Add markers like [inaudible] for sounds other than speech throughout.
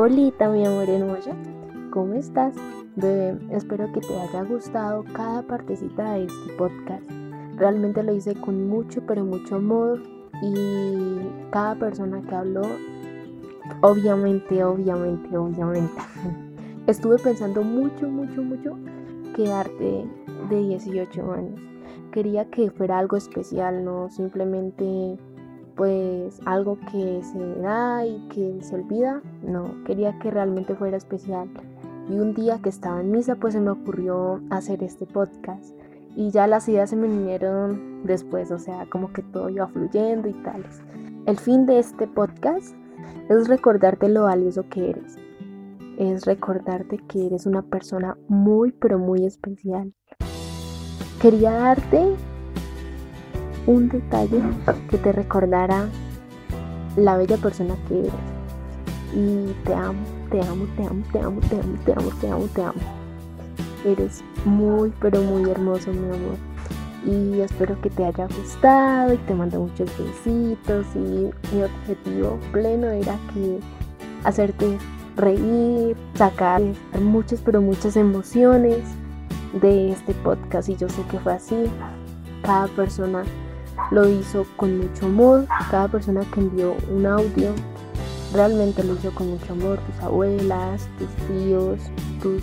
Hola, mi amor hermosa, ¿cómo estás? Bebé, espero que te haya gustado cada partecita de este podcast. Realmente lo hice con mucho, pero mucho amor y cada persona que habló, obviamente, obviamente, obviamente, [laughs] estuve pensando mucho, mucho, mucho quedarte de 18 años. Quería que fuera algo especial, no simplemente pues algo que se da y que se olvida. No, quería que realmente fuera especial. Y un día que estaba en misa, pues se me ocurrió hacer este podcast. Y ya las ideas se me vinieron después, o sea, como que todo iba fluyendo y tales. El fin de este podcast es recordarte lo valioso que eres. Es recordarte que eres una persona muy, pero muy especial. Quería darte un detalle que te recordará la bella persona que eres. Y te amo, te amo, te amo, te amo, te amo, te amo, te amo, te amo. Eres muy, pero muy hermoso, mi amor. Y espero que te haya gustado y te mando muchos besitos. Y mi objetivo pleno era que hacerte reír, sacar muchas, pero muchas emociones de este podcast. Y yo sé que fue así. Cada persona lo hizo con mucho amor. Cada persona que envió un audio realmente lo hizo con mucho amor. Tus abuelas, tus tíos, tus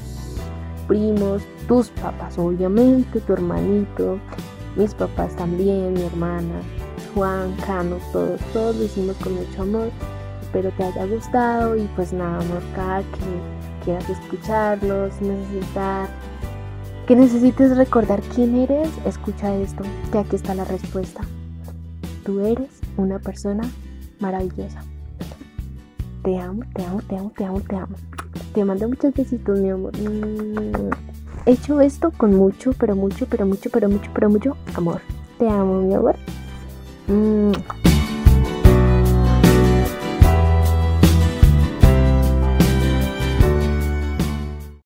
primos, tus papás obviamente, tu hermanito, mis papás también, mi hermana, Juan, Cano, todos, todos lo hicimos con mucho amor. Espero te haya gustado y pues nada, amor, cada que quieras escucharlos, necesitar que necesites recordar quién eres, escucha esto, que aquí está la respuesta. Tú eres una persona maravillosa. Te amo, te amo, te amo, te amo, te amo. Te mando muchos besitos, mi amor. Mm, he hecho esto con mucho, pero mucho, pero mucho, pero mucho, pero mucho amor. Te amo, mi amor. Mm.